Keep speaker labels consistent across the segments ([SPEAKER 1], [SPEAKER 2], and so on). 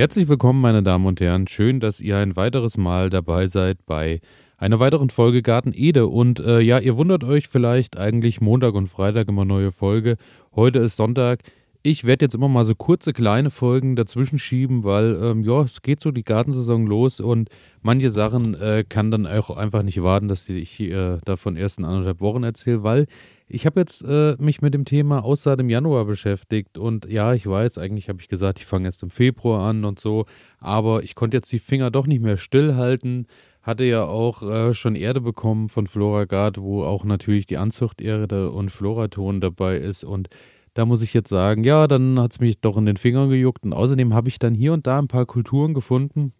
[SPEAKER 1] Herzlich willkommen, meine Damen und Herren. Schön, dass ihr ein weiteres Mal dabei seid bei einer weiteren Folge Garten Ede. Und äh, ja, ihr wundert euch vielleicht eigentlich Montag und Freitag immer neue Folge. Heute ist Sonntag. Ich werde jetzt immer mal so kurze kleine Folgen dazwischen schieben, weil ähm, ja, es geht so die Gartensaison los und manche Sachen äh, kann dann auch einfach nicht warten, dass ich äh, davon erst in anderthalb Wochen erzähle, weil ich habe jetzt äh, mich mit dem Thema Aussaat im Januar beschäftigt und ja, ich weiß, eigentlich habe ich gesagt, ich fange erst im Februar an und so, aber ich konnte jetzt die Finger doch nicht mehr stillhalten. Hatte ja auch äh, schon Erde bekommen von Floragard, wo auch natürlich die Anzuchterde und Floraton dabei ist und da muss ich jetzt sagen, ja, dann hat es mich doch in den Fingern gejuckt und außerdem habe ich dann hier und da ein paar Kulturen gefunden,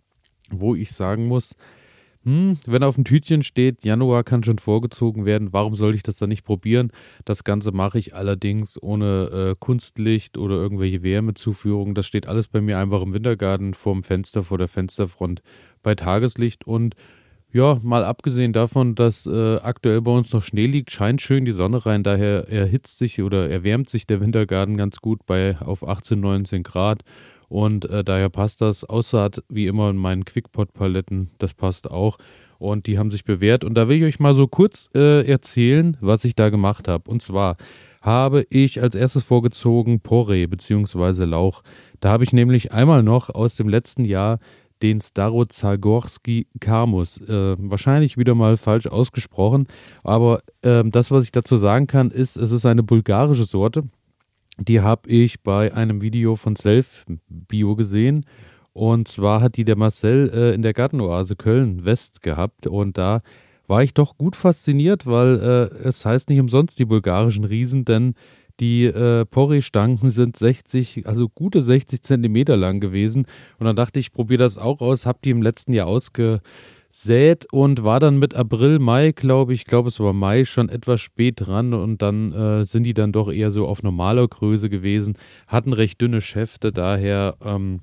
[SPEAKER 1] wo ich sagen muss, hm, wenn auf dem Tütchen steht, Januar kann schon vorgezogen werden, warum soll ich das dann nicht probieren? Das Ganze mache ich allerdings ohne äh, Kunstlicht oder irgendwelche Wärmezuführung. Das steht alles bei mir einfach im Wintergarten vorm Fenster, vor der Fensterfront bei Tageslicht und ja, mal abgesehen davon, dass äh, aktuell bei uns noch Schnee liegt, scheint schön die Sonne rein. Daher erhitzt sich oder erwärmt sich der Wintergarten ganz gut bei auf 18, 19 Grad. Und äh, daher passt das. Aussaat wie immer in meinen Quickpot-Paletten, das passt auch. Und die haben sich bewährt. Und da will ich euch mal so kurz äh, erzählen, was ich da gemacht habe. Und zwar habe ich als erstes vorgezogen Porree bzw. Lauch. Da habe ich nämlich einmal noch aus dem letzten Jahr den Starozagorski Kamus. Äh, wahrscheinlich wieder mal falsch ausgesprochen, aber äh, das, was ich dazu sagen kann, ist, es ist eine bulgarische Sorte. Die habe ich bei einem Video von Self Bio gesehen. Und zwar hat die der Marcel äh, in der Gartenoase Köln West gehabt. Und da war ich doch gut fasziniert, weil äh, es heißt nicht umsonst die bulgarischen Riesen, denn die äh, Porree-Stangen sind 60, also gute 60 Zentimeter lang gewesen. Und dann dachte ich, ich probiere das auch aus, habe die im letzten Jahr ausge sät und war dann mit April, Mai, glaube ich, glaube es war Mai, schon etwas spät dran und dann äh, sind die dann doch eher so auf normaler Größe gewesen, hatten recht dünne Schäfte, daher ähm,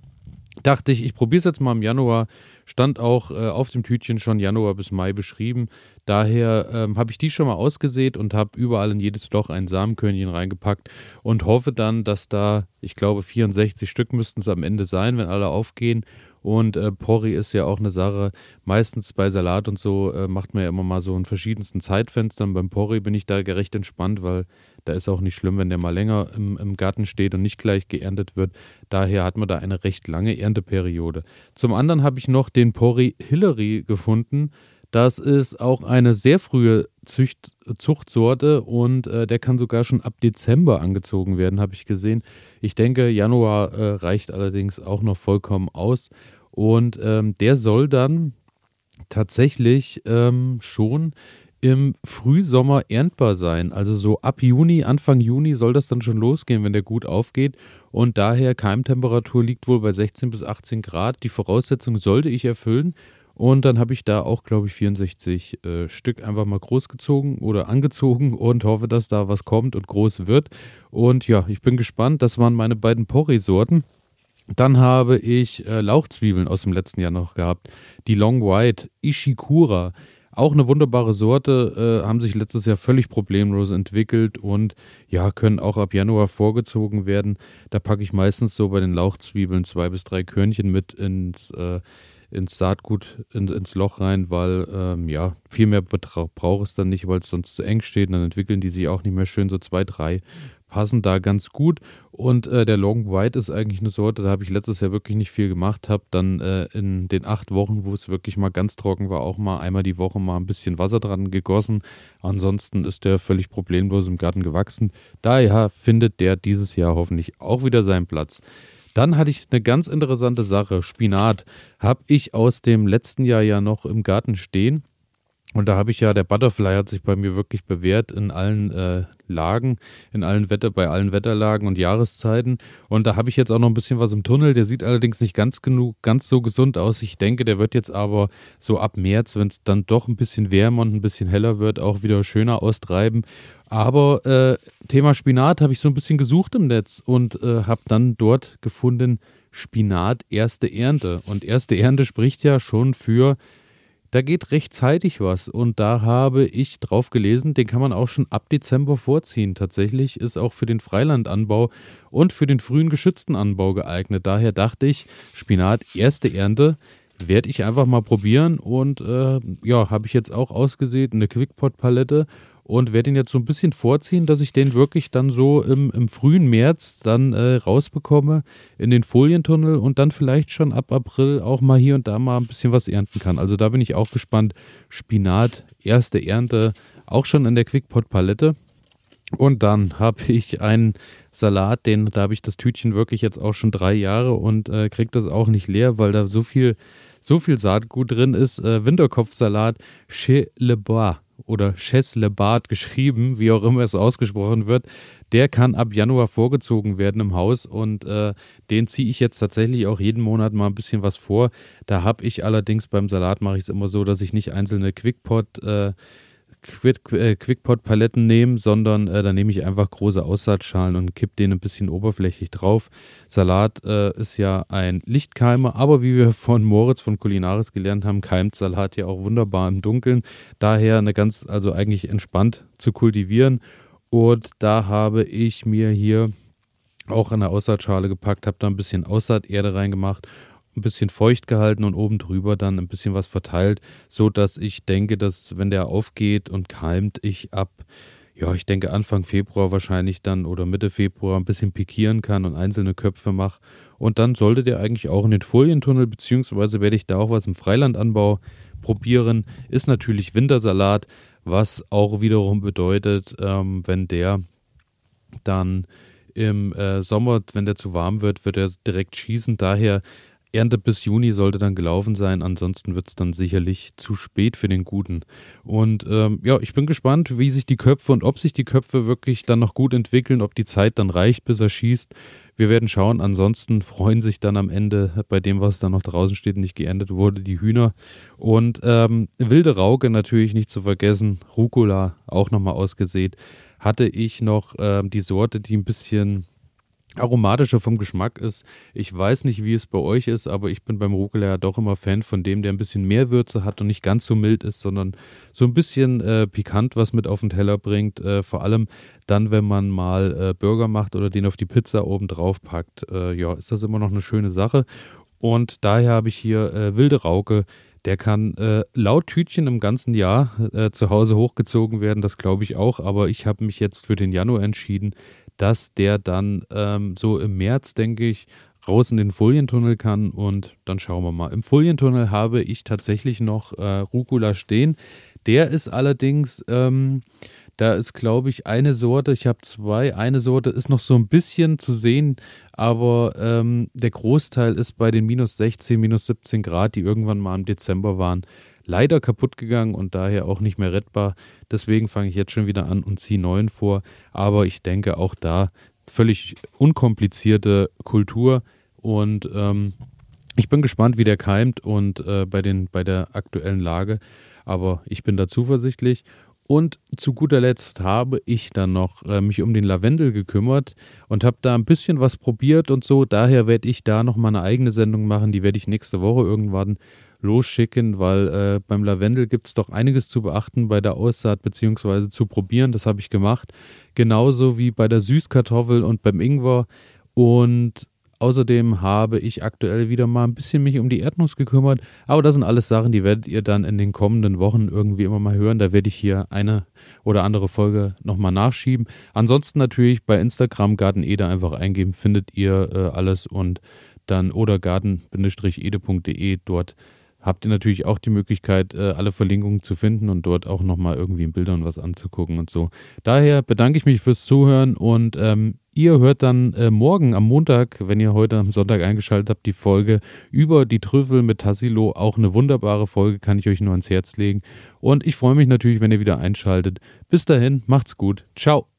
[SPEAKER 1] dachte ich, ich probiere es jetzt mal im Januar, stand auch äh, auf dem Tütchen schon Januar bis Mai beschrieben, daher ähm, habe ich die schon mal ausgesät und habe überall in jedes Loch ein Samenkörnchen reingepackt und hoffe dann, dass da, ich glaube 64 Stück müssten es am Ende sein, wenn alle aufgehen und äh, Porree ist ja auch eine Sache, meistens bei Salat und so äh, macht man ja immer mal so in verschiedensten Zeitfenstern. Beim Porree bin ich da recht entspannt, weil da ist auch nicht schlimm, wenn der mal länger im, im Garten steht und nicht gleich geerntet wird. Daher hat man da eine recht lange Ernteperiode. Zum anderen habe ich noch den Porree Hillary gefunden. Das ist auch eine sehr frühe Zücht, Zuchtsorte und äh, der kann sogar schon ab Dezember angezogen werden, habe ich gesehen. Ich denke, Januar äh, reicht allerdings auch noch vollkommen aus. Und ähm, der soll dann tatsächlich ähm, schon im Frühsommer erntbar sein. Also so ab Juni, Anfang Juni soll das dann schon losgehen, wenn der gut aufgeht. Und daher Keimtemperatur liegt wohl bei 16 bis 18 Grad. Die Voraussetzung sollte ich erfüllen. Und dann habe ich da auch, glaube ich, 64 äh, Stück einfach mal großgezogen oder angezogen und hoffe, dass da was kommt und groß wird. Und ja, ich bin gespannt. Das waren meine beiden Porree-Sorten. Dann habe ich äh, Lauchzwiebeln aus dem letzten Jahr noch gehabt. Die Long White Ishikura. Auch eine wunderbare Sorte, äh, haben sich letztes Jahr völlig problemlos entwickelt und ja, können auch ab Januar vorgezogen werden. Da packe ich meistens so bei den Lauchzwiebeln zwei bis drei Körnchen mit ins, äh, ins Saatgut, in, ins Loch rein, weil ähm, ja, viel mehr braucht es dann nicht, weil es sonst zu eng steht. Und dann entwickeln die sich auch nicht mehr schön, so zwei, drei passen da ganz gut. Und äh, der Long White ist eigentlich eine Sorte, da habe ich letztes Jahr wirklich nicht viel gemacht, habe dann äh, in den acht Wochen, wo es wirklich mal ganz trocken war, auch mal einmal die Woche mal ein bisschen Wasser dran gegossen. Ansonsten ist der völlig problemlos im Garten gewachsen. Daher findet der dieses Jahr hoffentlich auch wieder seinen Platz. Dann hatte ich eine ganz interessante Sache. Spinat habe ich aus dem letzten Jahr ja noch im Garten stehen. Und da habe ich ja, der Butterfly hat sich bei mir wirklich bewährt in allen äh, Lagen, in allen Wetter, bei allen Wetterlagen und Jahreszeiten. Und da habe ich jetzt auch noch ein bisschen was im Tunnel. Der sieht allerdings nicht ganz genug, ganz so gesund aus. Ich denke, der wird jetzt aber so ab März, wenn es dann doch ein bisschen wärmer und ein bisschen heller wird, auch wieder schöner austreiben. Aber äh, Thema Spinat habe ich so ein bisschen gesucht im Netz und äh, habe dann dort gefunden, Spinat erste Ernte. Und erste Ernte spricht ja schon für da geht rechtzeitig was. Und da habe ich drauf gelesen, den kann man auch schon ab Dezember vorziehen. Tatsächlich ist auch für den Freilandanbau und für den frühen geschützten Anbau geeignet. Daher dachte ich, Spinat, erste Ernte, werde ich einfach mal probieren. Und äh, ja, habe ich jetzt auch ausgesät, eine Quickpot-Palette und werde ihn jetzt so ein bisschen vorziehen, dass ich den wirklich dann so im, im frühen März dann äh, rausbekomme in den Folientunnel und dann vielleicht schon ab April auch mal hier und da mal ein bisschen was ernten kann. Also da bin ich auch gespannt. Spinat, erste Ernte, auch schon in der Quickpot-Palette. Und dann habe ich einen Salat, den, da habe ich das Tütchen wirklich jetzt auch schon drei Jahre und äh, kriege das auch nicht leer, weil da so viel, so viel Saatgut drin ist. Äh, Winterkopfsalat Chez Le Bois oder Cheslebart geschrieben, wie auch immer es ausgesprochen wird, der kann ab Januar vorgezogen werden im Haus und äh, den ziehe ich jetzt tatsächlich auch jeden Monat mal ein bisschen was vor. Da habe ich allerdings beim Salat mache ich es immer so, dass ich nicht einzelne Quickpot äh, äh, Quickpot-Paletten nehme, sondern äh, da nehme ich einfach große Aussaatschalen und kipp den ein bisschen oberflächlich drauf. Salat äh, ist ja ein Lichtkeimer, aber wie wir von Moritz von Kulinaris gelernt haben, keimt Salat ja auch wunderbar im Dunkeln. Daher eine ganz, also eigentlich entspannt zu kultivieren. Und da habe ich mir hier auch eine Aussaatschale gepackt, habe da ein bisschen Aussaaterde reingemacht ein bisschen feucht gehalten und oben drüber dann ein bisschen was verteilt, so dass ich denke, dass wenn der aufgeht und keimt, ich ab ja, ich denke Anfang Februar wahrscheinlich dann oder Mitte Februar ein bisschen pikieren kann und einzelne Köpfe mache. Und dann sollte der eigentlich auch in den Folientunnel, beziehungsweise werde ich da auch was im Freilandanbau probieren. Ist natürlich Wintersalat, was auch wiederum bedeutet, ähm, wenn der dann im äh, Sommer, wenn der zu warm wird, wird er direkt schießen. Daher Ernte bis Juni sollte dann gelaufen sein, ansonsten wird es dann sicherlich zu spät für den Guten. Und ähm, ja, ich bin gespannt, wie sich die Köpfe und ob sich die Köpfe wirklich dann noch gut entwickeln, ob die Zeit dann reicht, bis er schießt. Wir werden schauen. Ansonsten freuen sich dann am Ende bei dem, was da noch draußen steht, nicht geerntet wurde, die Hühner. Und ähm, wilde Rauke natürlich nicht zu vergessen. Rucola auch nochmal ausgesät. Hatte ich noch ähm, die Sorte, die ein bisschen aromatischer vom Geschmack ist. Ich weiß nicht, wie es bei euch ist, aber ich bin beim Rucola ja doch immer Fan von dem, der ein bisschen mehr Würze hat und nicht ganz so mild ist, sondern so ein bisschen äh, pikant was mit auf den Teller bringt. Äh, vor allem dann, wenn man mal äh, Burger macht oder den auf die Pizza oben drauf packt. Äh, ja, ist das immer noch eine schöne Sache. Und daher habe ich hier äh, wilde Rauke. Der kann äh, laut Tütchen im ganzen Jahr zu Hause hochgezogen werden, das glaube ich auch. Aber ich habe mich jetzt für den Januar entschieden dass der dann ähm, so im März, denke ich, raus in den Folientunnel kann und dann schauen wir mal. Im Folientunnel habe ich tatsächlich noch äh, Rucola stehen. Der ist allerdings, ähm, da ist glaube ich eine Sorte, ich habe zwei, eine Sorte ist noch so ein bisschen zu sehen, aber ähm, der Großteil ist bei den minus 16, minus 17 Grad, die irgendwann mal im Dezember waren, leider kaputt gegangen und daher auch nicht mehr rettbar. Deswegen fange ich jetzt schon wieder an und ziehe neuen vor. Aber ich denke auch da völlig unkomplizierte Kultur und ähm, ich bin gespannt, wie der keimt und äh, bei, den, bei der aktuellen Lage. Aber ich bin da zuversichtlich. Und zu guter Letzt habe ich dann noch äh, mich um den Lavendel gekümmert und habe da ein bisschen was probiert und so. Daher werde ich da noch mal eine eigene Sendung machen. Die werde ich nächste Woche irgendwann losschicken, weil äh, beim Lavendel gibt es doch einiges zu beachten bei der Aussaat bzw. zu probieren. Das habe ich gemacht. Genauso wie bei der Süßkartoffel und beim Ingwer. Und außerdem habe ich aktuell wieder mal ein bisschen mich um die Erdnuss gekümmert. Aber das sind alles Sachen, die werdet ihr dann in den kommenden Wochen irgendwie immer mal hören. Da werde ich hier eine oder andere Folge nochmal nachschieben. Ansonsten natürlich bei Instagram Garten Ede einfach eingeben, findet ihr äh, alles und dann oder garten-ede.de dort habt ihr natürlich auch die Möglichkeit, äh, alle Verlinkungen zu finden und dort auch nochmal irgendwie in Bildern was anzugucken und so. Daher bedanke ich mich fürs Zuhören und ähm, ihr hört dann äh, morgen am Montag, wenn ihr heute am Sonntag eingeschaltet habt, die Folge über die Trüffel mit Tassilo. Auch eine wunderbare Folge, kann ich euch nur ans Herz legen. Und ich freue mich natürlich, wenn ihr wieder einschaltet. Bis dahin, macht's gut. Ciao.